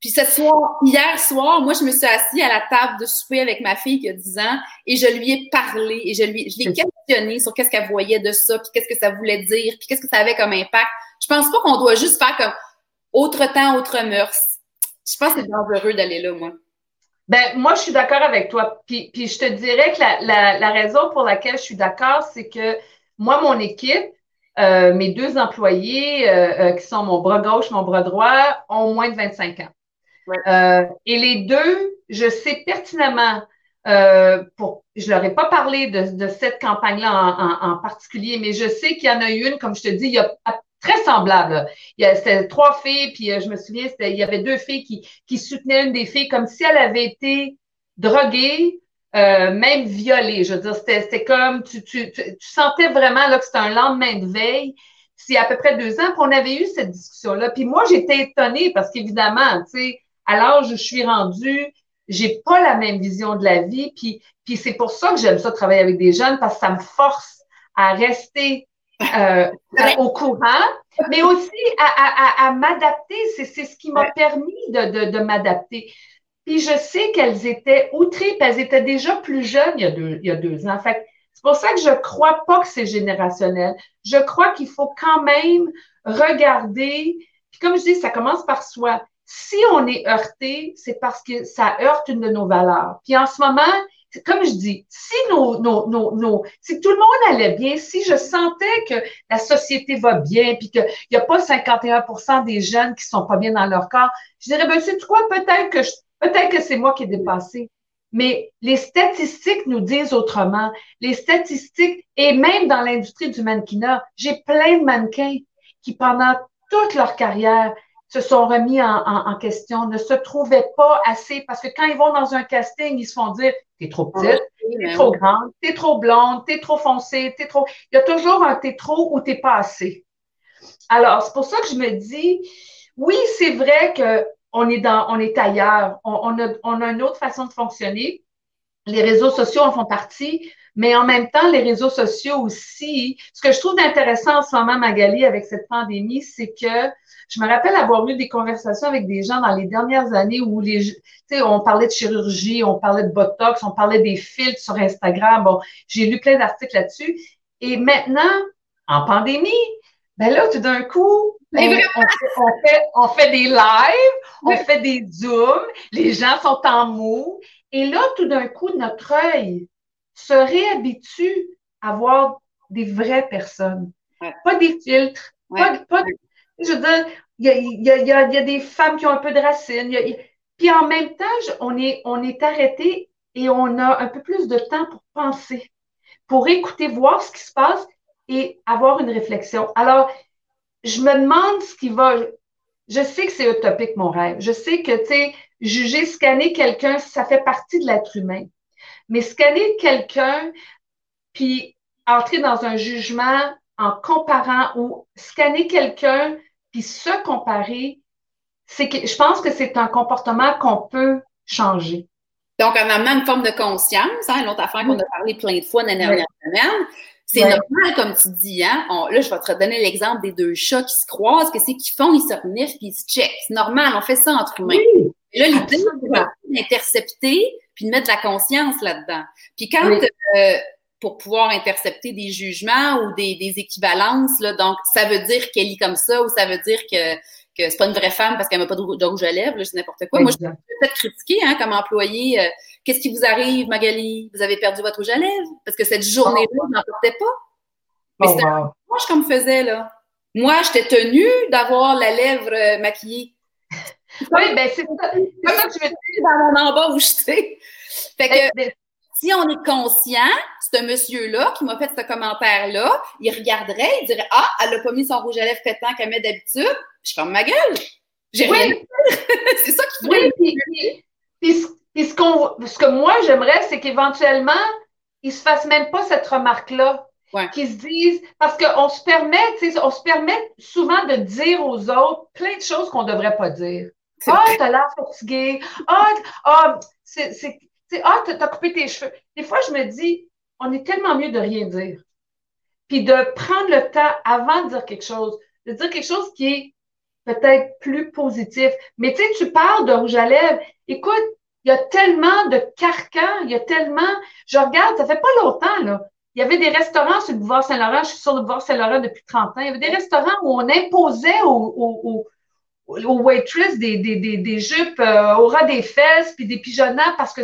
Puis ce soir, hier soir, moi, je me suis assise à la table de souper avec ma fille qui a 10 ans et je lui ai parlé et je lui je l'ai questionné sur qu'est-ce qu'elle voyait de ça, puis qu'est-ce que ça voulait dire, puis qu'est-ce que ça avait comme impact. Je pense pas qu'on doit juste faire comme autre temps, autre mœurs. Je pense que c'est dangereux d'aller là, moi. Ben, moi, je suis d'accord avec toi. Puis, puis je te dirais que la, la, la raison pour laquelle je suis d'accord, c'est que moi, mon équipe, euh, mes deux employés, euh, euh, qui sont mon bras gauche, mon bras droit, ont moins de 25 ans. Et les deux, je sais pertinemment, pour, je leur ai pas parlé de, de cette campagne-là en, en, en, particulier, mais je sais qu'il y en a une, comme je te dis, il y a très semblable. Il y a, c'était trois filles, puis euh, je me souviens, il y avait deux filles qui, soutenaient une des filles comme si elle avait été droguée, euh, même violée. Je veux dire, c'était, c'était comme, tu, tu, tu, sentais vraiment là, que c'était un lendemain de veille. C'est à peu près deux ans qu'on avait eu cette discussion-là. Puis moi, j'étais étonnée parce qu'évidemment, tu sais, à l'âge où je suis rendue, j'ai pas la même vision de la vie. Puis, puis c'est pour ça que j'aime ça travailler avec des jeunes parce que ça me force à rester euh, au courant, mais aussi à, m'adapter. C'est, ce qui m'a permis de, m'adapter. Puis je sais qu'elles étaient outrées, puis elles étaient déjà plus jeunes il y a deux, il y a deux ans. Fait c'est pour ça que je crois pas que c'est générationnel. Je crois qu'il faut quand même regarder. Puis comme je dis, ça commence par soi. Si on est heurté, c'est parce que ça heurte une de nos valeurs. Puis en ce moment, comme je dis, si nos, nos, nos, nos, si tout le monde allait bien, si je sentais que la société va bien, puis qu'il n'y a pas 51% des jeunes qui sont pas bien dans leur corps, je dirais, ben, c'est quoi, peut-être que peut-être que c'est moi qui ai dépassé. Mais les statistiques nous disent autrement. Les statistiques, et même dans l'industrie du mannequinat, j'ai plein de mannequins qui, pendant toute leur carrière, se sont remis en, question, ne se trouvaient pas assez parce que quand ils vont dans un casting, ils se font dire T'es trop petite, t'es ben trop grande, t'es trop blonde, t'es trop foncée, t'es trop. Il y a toujours un t'es trop ou t'es pas assez. Alors, c'est pour ça que je me dis, oui, c'est vrai qu'on est dans, on est ailleurs. On, a, on a une autre façon de fonctionner. Les réseaux sociaux en font partie, mais en même temps, les réseaux sociaux aussi. Ce que je trouve intéressant en ce moment, Magali, avec cette pandémie, c'est que je me rappelle avoir eu des conversations avec des gens dans les dernières années où les, tu sais, on parlait de chirurgie, on parlait de botox, on parlait des filtres sur Instagram. Bon, j'ai lu plein d'articles là-dessus. Et maintenant, en pandémie, ben là, tout d'un coup, on, fait, on, fait, des lives, on fait des zooms, les gens sont en mots. Et là, tout d'un coup, notre œil se réhabitue à voir des vraies personnes, pas des filtres, pas, je veux dire, il y a, y, a, y a, des femmes qui ont un peu de racines. puis en même temps, on est, on est arrêté et on a un peu plus de temps pour penser, pour écouter, voir ce qui se passe et avoir une réflexion. Alors, je me demande ce qui va. Je sais que c'est utopique, mon rêve. Je sais que, tu sais, juger, scanner quelqu'un, ça fait partie de l'être humain. Mais scanner quelqu'un, puis entrer dans un jugement en comparant ou scanner quelqu'un, puis se comparer, c'est que je pense que c'est un comportement qu'on peut changer. Donc, en amenant une forme de conscience, hein, une autre affaire qu'on a parlé plein de fois dans les dernières semaines, c'est normal, comme tu dis, hein. là, je vais te redonner l'exemple des deux chats qui se croisent. Qu'est-ce qu'ils font? Ils se reniflent puis ils se checkent. C'est normal, on fait ça entre humains. Là, l'idée, c'est d'intercepter puis de mettre de la conscience là-dedans. Puis quand, euh, pour pouvoir intercepter des jugements ou des, des équivalences, là, donc ça veut dire qu'elle est comme ça ou ça veut dire que que c'est pas une vraie femme parce qu'elle n'a pas de, rouge à lèvres, c'est n'importe quoi. Moi, je suis peut-être critiquer hein, comme employé. Euh, qu'est-ce qui vous arrive, Magali? Vous avez perdu votre rouge à lèvres? Parce que cette journée-là, oh. je n'en portais pas. Mais oh, c'était wow. moi je me faisais, là. Moi, j'étais tenue d'avoir la lèvre euh, maquillée. Oui, ben c'est ça. C'est ça que je me dis dans mon embauche, tu sais. Fait que, ben, si on est conscient, ce monsieur-là qui m'a fait ce commentaire-là, il regarderait, il dirait Ah, elle n'a pas mis son rouge à lèvres pétant qu'elle met d'habitude. Je ferme ma gueule. J'ai rien. c'est ça qui Oui, puis, puis, ce, ce que moi j'aimerais, c'est qu'éventuellement, ils se fassent même pas cette remarque-là. Qu'ils se disent, parce qu'on se permet, on se permet souvent de dire aux autres plein de choses qu'on ne devrait pas dire. Ah, oh, t'as l'air fatigué. Ah, oh, c'est ah, t'as coupé tes cheveux. Des fois, je me dis, on est tellement mieux de rien dire. Puis de prendre le temps avant de dire quelque chose, de dire quelque chose qui est peut-être plus positif. Mais tu sais, tu parles de rouge à lèvres. Écoute, il y a tellement de carcans, il y a tellement. Je regarde, ça fait pas longtemps, là. Il y avait des restaurants sur le boulevard Saint-Laurent. Je suis sur le boulevard Saint-Laurent depuis 30 ans. Il y avait des restaurants où on imposait aux, waitress des, des, des, des jupes euh, au ras des fesses puis des pigeonnats parce que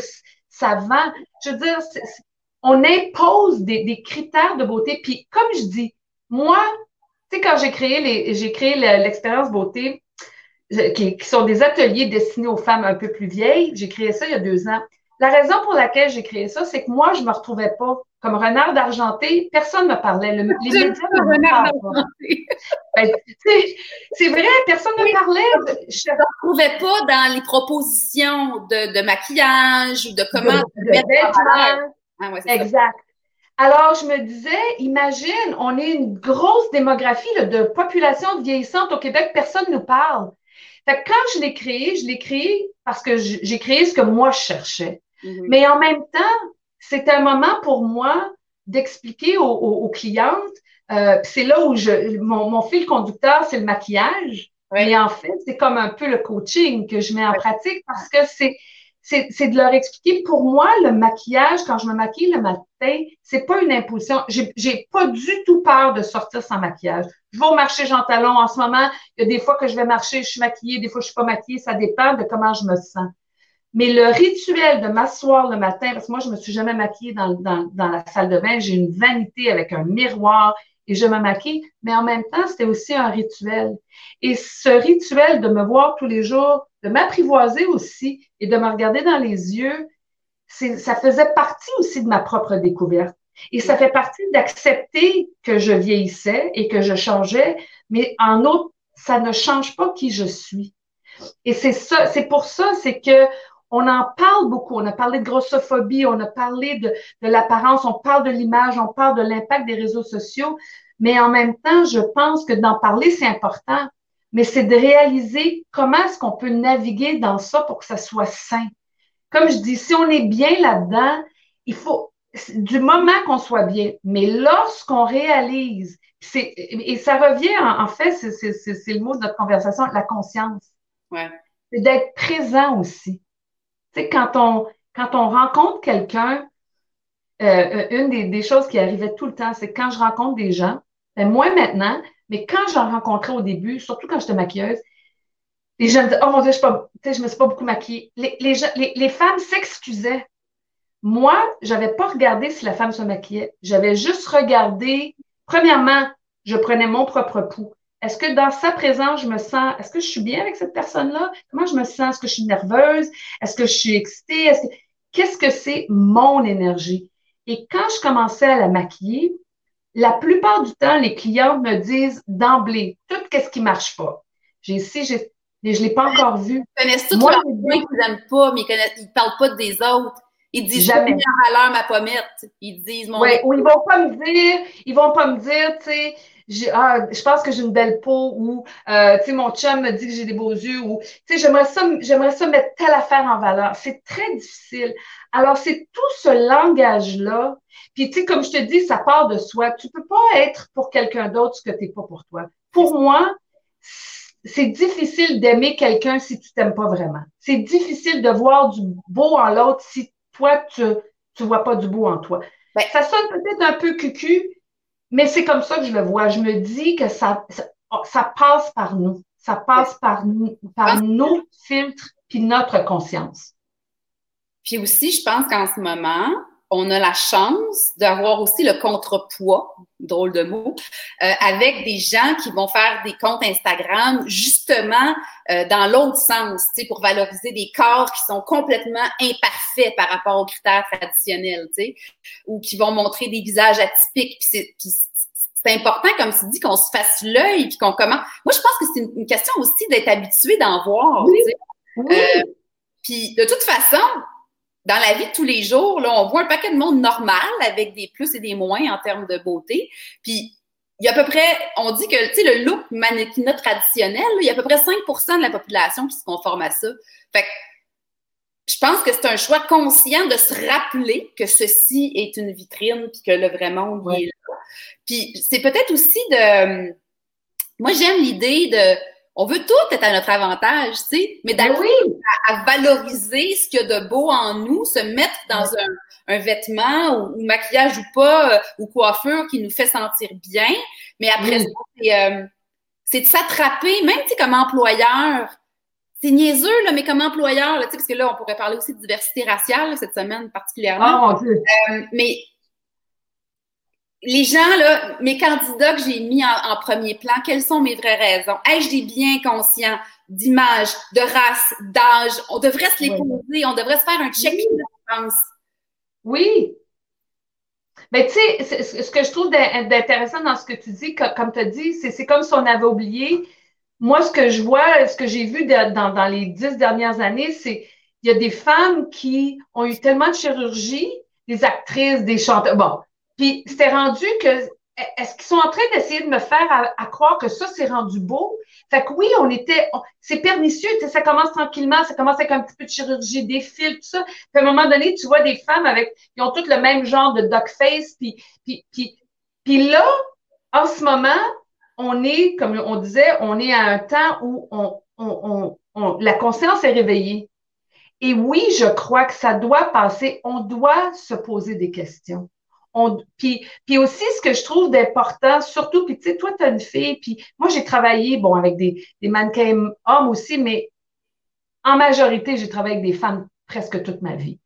ça vend. Je veux dire, on impose des, critères de beauté. Puis, comme je dis, moi, tu sais, quand j'ai créé les, j'ai créé l'expérience beauté, qui, sont des ateliers destinés aux femmes un peu plus vieilles, j'ai créé ça il y a deux ans. La raison pour laquelle j'ai créé ça, c'est que moi, je me retrouvais pas comme renard d'argenté. Personne ne me parlait. Le, les médias ne me ben, c'est vrai, personne ne me parlait. Je ne retrouvais pas dans les propositions de, de maquillage ou de comment de, de ah, exact. Alors, je me disais, imagine, on est une grosse démographie de population vieillissante au Québec, personne ne nous parle. Fait que quand je l'ai créé, je l'ai créé parce que j'ai créé ce que moi je cherchais. Mm-hmm. Mais en même temps, c'est un moment pour moi d'expliquer aux, clientes. Euh, c'est là où je, mon, fil conducteur, c'est le maquillage. Mais en fait, c'est comme un peu le coaching que je mets en pratique parce que c'est c'est de leur expliquer, pour moi, le maquillage, quand je me maquille le matin, c'est pas une impulsion. J'ai pas du tout peur de sortir sans maquillage. Je vais au marché Jean Talon en ce moment. Il y a des fois que je vais marcher, je suis maquillée, des fois je suis pas maquillée. Ça dépend de comment je me sens. Mais le rituel de m'asseoir le matin, parce que moi, je me suis jamais maquillée dans, dans, la salle de bain, j'ai une vanité avec un miroir et je me maquille, mais en même temps, c'était aussi un rituel. Et ce rituel de me voir tous les jours, de m'apprivoiser aussi et de me regarder dans les yeux, ça faisait partie aussi de ma propre découverte. Et ça fait partie d'accepter que je vieillissais et que je changeais, mais en autre, ça ne change pas qui je suis. Et c'est ça, c'est pour ça, c'est que on en parle beaucoup. On a parlé de grossophobie, on a parlé de, de l'apparence, on parle de l'image, on parle de l'impact des réseaux sociaux. Mais en même temps, je pense que d'en parler, c'est important. Mais c'est de réaliser comment est-ce qu'on peut naviguer dans ça pour que ça soit sain. Comme je dis, si on est bien là-dedans, il faut, du moment qu'on soit bien, mais lorsqu'on réalise, et ça revient, en, fait, c'est le mot de notre conversation, la conscience. Ouais. C'est d'être présent aussi. Tu sais, quand on, quand on rencontre quelqu'un, euh, euh, une des, des, choses qui arrivait tout le temps, c'est quand je rencontre des gens, ben moi maintenant, mais quand j'en rencontrais au début, surtout quand j'étais maquilleuse, les gens me disaient, oh mon Dieu, je ne me suis pas beaucoup maquillée. Les, les, les, les femmes s'excusaient. Moi, j'avais pas regardé si la femme se maquillait. J'avais juste regardé, premièrement, je prenais mon propre pouls. Est-ce que dans sa présence, je me sens, est-ce que je suis bien avec cette personne-là? Comment je me sens? Est-ce que je suis nerveuse? Est-ce que je suis excitée? Qu'est-ce que c'est mon énergie? Et quand je commençais à la maquiller, la plupart du temps, les clientes me disent d'emblée tout ce qui marche pas. J'ai ici, j'ai, mais je l'ai pas encore vu. Ils connaissent tous leurs points qu'ils n'aiment pas, mais ils ne parlent pas des autres. Ils disent jamais en valeur ma pommette. Ils disent mon. Ouais, ou ils vont pas me dire, ils vont pas me dire, tu sais, ah, je pense que j'ai une belle peau ou euh, tu sais mon chum me dit que j'ai des beaux yeux ou tu sais j'aimerais ça j'aimerais ça mettre telle affaire en valeur. C'est très difficile. Alors c'est tout ce langage là. Puis tu sais comme je te dis ça part de soi. Tu peux pas être pour quelqu'un d'autre ce que tu n'es pas pour toi. Pour moi c'est difficile d'aimer quelqu'un si tu t'aimes pas vraiment. C'est difficile de voir du beau en l'autre si toi tu tu vois pas du beau en toi. Ben, ça sonne peut-être un peu cucu, mais c'est comme ça que je le vois. Je me dis que ça, ça, passe par nous. Ça passe par, par ah. nos filtres puis notre conscience. Puis aussi, je pense qu'en ce moment, on a la chance d'avoir aussi le contrepoids, drôle de mot, euh, avec des gens qui vont faire des comptes Instagram justement euh, dans l'autre sens, tu sais, pour valoriser des corps qui sont complètement imparfaits par rapport aux critères traditionnels, tu sais, ou qui vont montrer des visages atypiques. Puis c'est important, comme tu dis, qu'on se fasse l'œil puis qu'on commence. Moi, je pense que c'est une, question aussi d'être habitué d'en voir. Tu sais. Euh, puis de toute façon, dans la vie de tous les jours, là, on voit un paquet de monde normal avec des plus et des moins en termes de beauté. Puis il y a à peu près, on dit que, tu sais, le look mannequinat traditionnel, il y a à peu près 5% de la population qui se conforme à ça. Fait que je pense que c'est un choix conscient de se rappeler que ceci est une vitrine puis que le vrai monde est là. Puis c'est peut-être aussi de. Moi, j'aime l'idée de on veut tout être à notre avantage, tu sais, mais ben d'arriver à, valoriser ce qu'il y a de beau en nous, se mettre dans un, vêtement ou, maquillage ou pas, euh, ou coiffure qui nous fait sentir bien. Mais après, euh, c'est de s'attraper, même comme employeur. C'est niaiseux, là, mais comme employeur, là, parce que là, on pourrait parler aussi de diversité raciale cette semaine particulièrement. Ah, euh, mais les gens, là, mes candidats que j'ai mis en, premier plan, quelles sont mes vraies raisons? Ai-je des biens conscients d'image, de race, d'âge? On devrait se les poser, on devrait se faire un check-in, je pense. Oui. Mais tu sais, ce que je trouve d'intéressant dans ce que tu dis, comme tu as dit, c'est comme si on avait oublié. Moi, ce que je vois, ce que j'ai vu dans, dans les dix dernières années, c'est il y a des femmes qui ont eu tellement de chirurgie, des actrices, des chanteurs. Bon, puis c'était rendu que est-ce qu'ils sont en train d'essayer de me faire à, croire que ça, c'est rendu beau? Fait que oui, on était, c'est pernicieux, tu sais, ça commence tranquillement, ça commence avec un petit peu de chirurgie, des fils, tout ça. Puis à un moment donné, tu vois des femmes avec, qui ont toutes le même genre de duck face, puis, puis, puis, puis là, en ce moment, on est, comme on disait, on est à un temps où on, on, on, la conscience est réveillée. Et oui, je crois que ça doit passer, on doit se poser des questions puis, puis aussi, ce que je trouve d'important, surtout, puis tu sais, toi, tu as une fille, puis moi, j'ai travaillé, bon, avec des, des mannequins hommes aussi, mais en majorité, j'ai travaillé avec des femmes presque toute ma vie.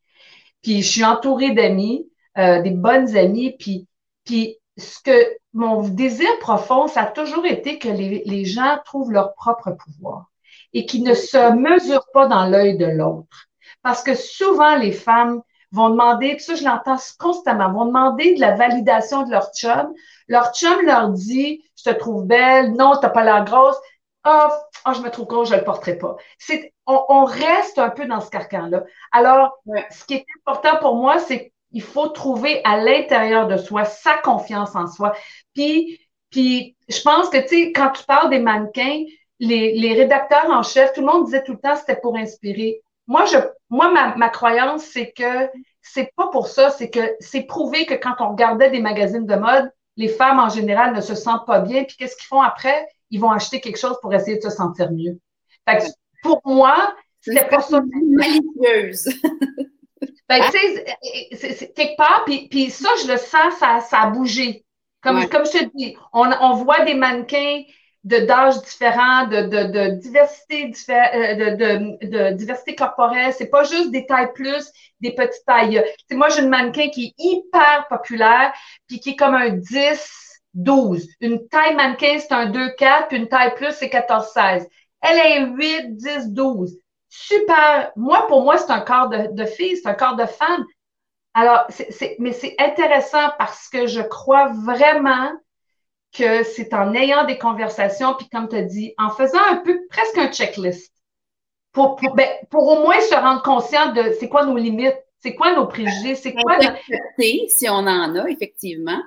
Puis je suis entourée d'amis, euh, des bonnes amies, puis, puis ce que mon désir profond, ça a toujours été que les, les gens trouvent leur propre pouvoir et qu'ils ne se mesurent pas dans l'œil de l'autre. Parce que souvent, les femmes, vont demander, puis ça, je l'entends constamment, vont demander de la validation de leur chum. Leur chum leur dit, je te trouve belle, non, t'as pas l'air grosse. ah, oh, je me trouve grosse, je le porterai pas. C'est, on, reste un peu dans ce carcan-là. Alors, ce qui est important pour moi, c'est qu'il faut trouver à l'intérieur de soi sa confiance en soi. Puis, puis je pense que, tu sais, quand tu parles des mannequins, les, les rédacteurs en chef, tout le monde disait tout le temps c'était pour inspirer. Moi, je, moi ma, ma croyance, c'est que c'est pas pour ça, c'est que c'est prouvé que quand on regardait des magazines de mode, les femmes en général ne se sentent pas bien. Puis qu'est-ce qu'ils font après? Ils vont acheter quelque chose pour essayer de se sentir mieux. Fait que pour moi, c'est pas ça. Malicieuse. ben, tu sais, quelque part, puis, puis ça, je le sens, ça, ça a bougé. Comme, comme je te dis, on, on voit des mannequins d'âges différents, de, de, de diversité euh, de, de, diversité corporelle. C'est pas juste des tailles plus, des petites tailles. C'est moi, j'ai une mannequin qui est hyper populaire, puis qui est comme un 10, 12. Une taille mannequin, c'est un 2, 4, puis une taille plus, c'est 14, 16. Elle est 8, 10, 12. Super. Moi, pour moi, c'est un corps de, de fille, c'est un corps de femme. Alors, c'est, mais c'est intéressant parce que je crois vraiment que c'est en ayant des conversations, puis comme tu as dit, en faisant un peu presque un checklist, pour, pour, ben, pour au moins se rendre conscient de c'est quoi nos limites, c'est quoi nos préjugés, c'est quoi notre... si on en a, effectivement.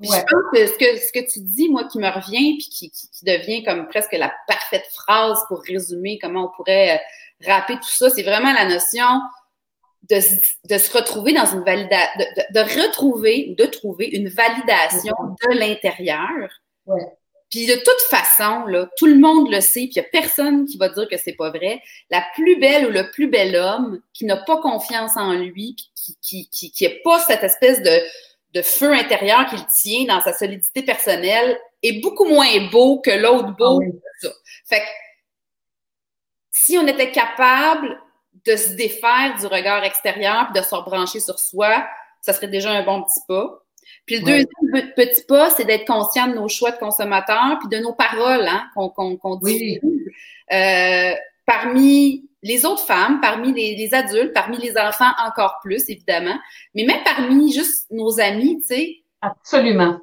Puis je pense que ce, que ce que tu dis, moi, qui me revient, puis qui, qui, devient comme presque la parfaite phrase pour résumer comment on pourrait euh, rapper tout ça, c'est vraiment la notion de, de, se retrouver dans une validation, de, de, retrouver ou de trouver une validation de l'intérieur. Ouais. Puis de toute façon, là, tout le monde le sait, puis il n'y a personne qui va dire que c'est pas vrai. La plus belle ou le plus bel homme qui n'a pas confiance en lui, puis qui qui, qui, qui pas cette espèce de, de feu intérieur qu'il tient dans sa solidité personnelle, est beaucoup moins beau que l'autre beau. Ah fait que si on était capable de se défaire du regard extérieur puis de se rebrancher sur soi, ça serait déjà un bon petit pas. Puis le deuxième petit pas, c'est d'être conscient de nos choix de consommateurs puis de nos paroles hein, qu'on dit. Euh, parmi les autres femmes, parmi les, les, adultes, parmi les enfants encore plus, évidemment, mais même parmi juste nos amis, tu sais. Absolument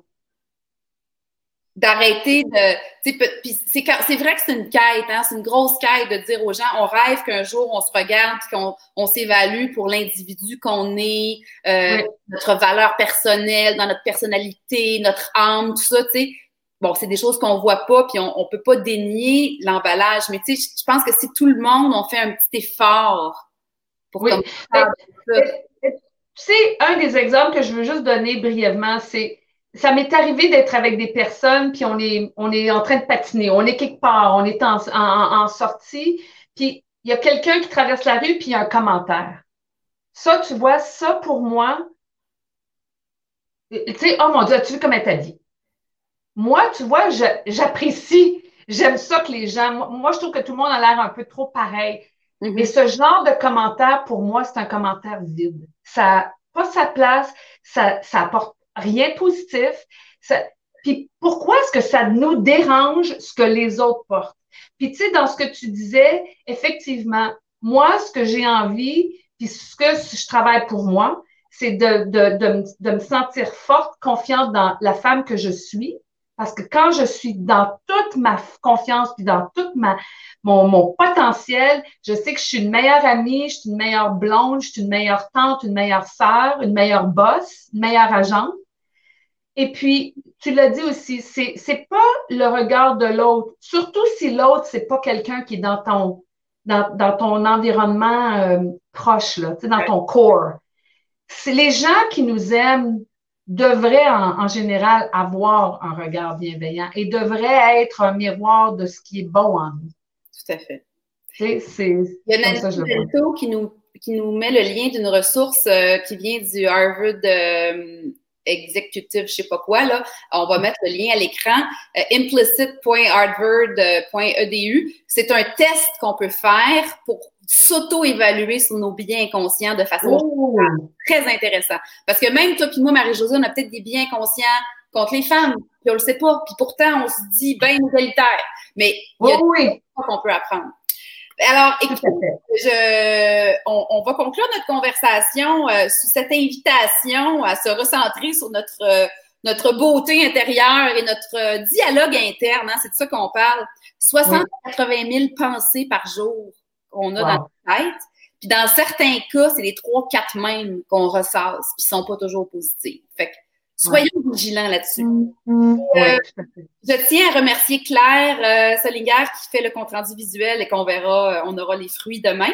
d'arrêter de. C'est vrai que c'est une quête, hein, c'est une grosse quête de dire aux gens on rêve qu'un jour on se regarde et qu'on on, s'évalue pour l'individu qu'on est, euh, notre valeur personnelle, dans notre personnalité, notre âme, tout ça, tu sais. Bon, c'est des choses qu'on voit pas, puis on, on peut pas dénier l'emballage, mais tu sais, je pense que si tout le monde on fait un petit effort pour oui. Ben, tu sais, un des exemples que je veux juste donner brièvement, c'est ça m'est arrivé d'être avec des personnes, puis on est, on est en train de patiner, on est quelque part, on est en, en, sortie, puis il y a quelqu'un qui traverse la rue, puis il y a un commentaire. Ça, tu vois, ça pour moi, tu sais, oh mon Dieu, as-tu vu comme elle t'a dit? Moi, tu vois, j'apprécie, j'aime ça que les gens, moi, je trouve que tout le monde a l'air un peu trop pareil. Mm-hmm. Mais ce genre de commentaire, pour moi, c'est un commentaire vide. Ça n'a pas sa place, ça, ça apporte rien de positif. puis pourquoi est-ce que ça nous dérange ce que les autres portent? Puis tu sais, dans ce que tu disais, effectivement, moi, ce que j'ai envie, puis ce que je travaille pour moi, c'est de, de, de, de, me sentir forte, confiante dans la femme que je suis. Parce que quand je suis dans toute ma confiance, puis dans toute ma, mon, mon potentiel, je sais que je suis une meilleure amie, je suis une meilleure blonde, je suis une meilleure tante, une meilleure sœur, une meilleure boss, une meilleure agente. Et puis, tu l'as dit aussi, c'est, c'est pas le regard de l'autre, surtout si l'autre, c'est pas quelqu'un qui est dans ton, dans, dans ton environnement euh, proche, là, dans ton corps. C'est les gens qui nous aiment devraient en, général avoir un regard bienveillant et devraient être un miroir de ce qui est bon en nous. Tout à fait. C'est, c'est, Il y a qui nous, qui nous met le lien d'une ressource euh, qui vient du Harvard euh, exécutif, je sais pas quoi, là. On va mettre le lien à l'écran. Euh, implicit.harvard.edu. C'est un test qu'on peut faire pour s'auto-évaluer sur nos biens inconscients de façon très intéressante. Parce que même toi puis moi, Marie-Josée, on a peut-être des biens inconscients contre les femmes, puis on le sait pas. Puis pourtant, on se dit bien égalitaire. Mais il y a des choses qu'on peut apprendre. Alors, écoute, je, on, on, va conclure notre conversation euh, sous cette invitation à se recentrer sur notre euh, notre beauté intérieure et notre dialogue interne. Hein, c'est de ça qu'on parle. 60 80 000 pensées par jour qu'on a dans notre tête. Puis dans certains cas, c'est les trois, quatre mêmes qu'on ressasse, qui sont pas toujours positives. Fait que soyons vigilants là-dessus. Mm-hmm. Euh, je tiens à remercier Claire euh, Solinger qui fait le compte rendu visuel et qu'on verra, euh, on aura les fruits demain.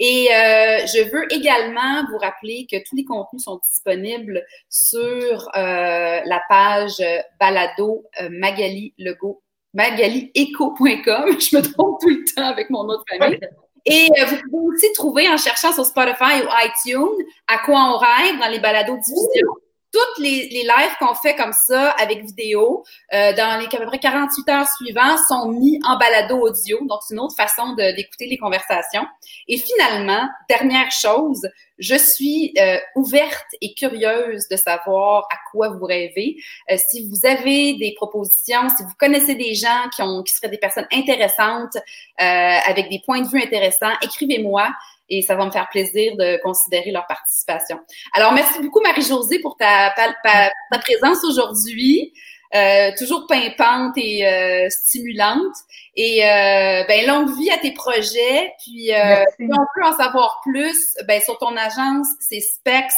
Et euh, je veux également vous rappeler que tous les contenus sont disponibles sur la page balado Magali Legault magalieco.com. Je me trompe tout le temps avec mon autre famille. Et vous pouvez aussi trouver en cherchant sur Spotify ou iTunes à quoi on rêve dans les balados diffusion toutes les, les lives qu'on fait comme ça avec vidéo, euh, dans les à peu près 48 heures suivantes, sont mis en balado audio. Donc, c'est une autre façon d'écouter les conversations. Et finalement, dernière chose, je suis euh, ouverte et curieuse de savoir à quoi vous rêvez. Euh, si vous avez des propositions, si vous connaissez des gens qui, ont, qui seraient des personnes intéressantes, avec des points de vue intéressants, écrivez-moi et ça va me faire plaisir de considérer leur participation. Alors, merci beaucoup, Marie-Josée, pour ta, ta, présence aujourd'hui. Euh, toujours pimpante et euh, stimulante. Et euh, ben, longue vie à tes projets. Puis, euh, si on peut en savoir plus, ben, sur ton agence, c'est specs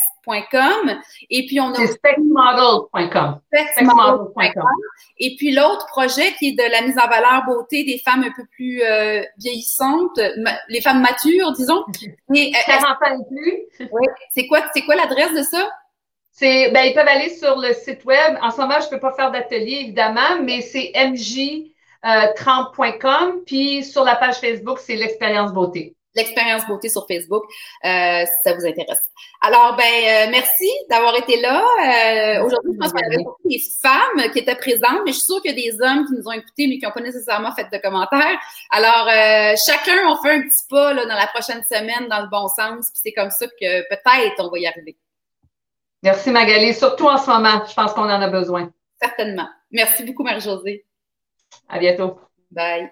et puis, on a. C'est specmodel.com. Et puis, l'autre projet qui est de la mise en valeur beauté des femmes un peu plus euh, vieillissantes, les femmes matures, disons. 40 euh, ans et plus. oui. C'est quoi, c'est quoi l'adresse de ça? C'est, ben, ils peuvent aller sur le site web. En ce moment, je ne peux pas faire d'atelier, évidemment, mais c'est mj30.com. Euh, puis sur la page Facebook, c'est l'expérience beauté l'expérience beauté sur Facebook, euh, si ça vous intéresse. Alors, ben, euh, merci d'avoir été là. Euh, aujourd'hui, je pense y avait beaucoup des femmes qui étaient présentes, mais je suis sûre qu'il y a des hommes qui nous ont écoutés, mais qui n'ont pas nécessairement fait de commentaires. Alors, chacun, on fait un petit pas là, dans la prochaine semaine dans le bon sens, puis c'est comme ça que peut-être on va y arriver. Merci Magali, surtout en ce moment. Je pense qu'on en a besoin. Certainement. Merci beaucoup, Marie-Josée. À bientôt. Bye.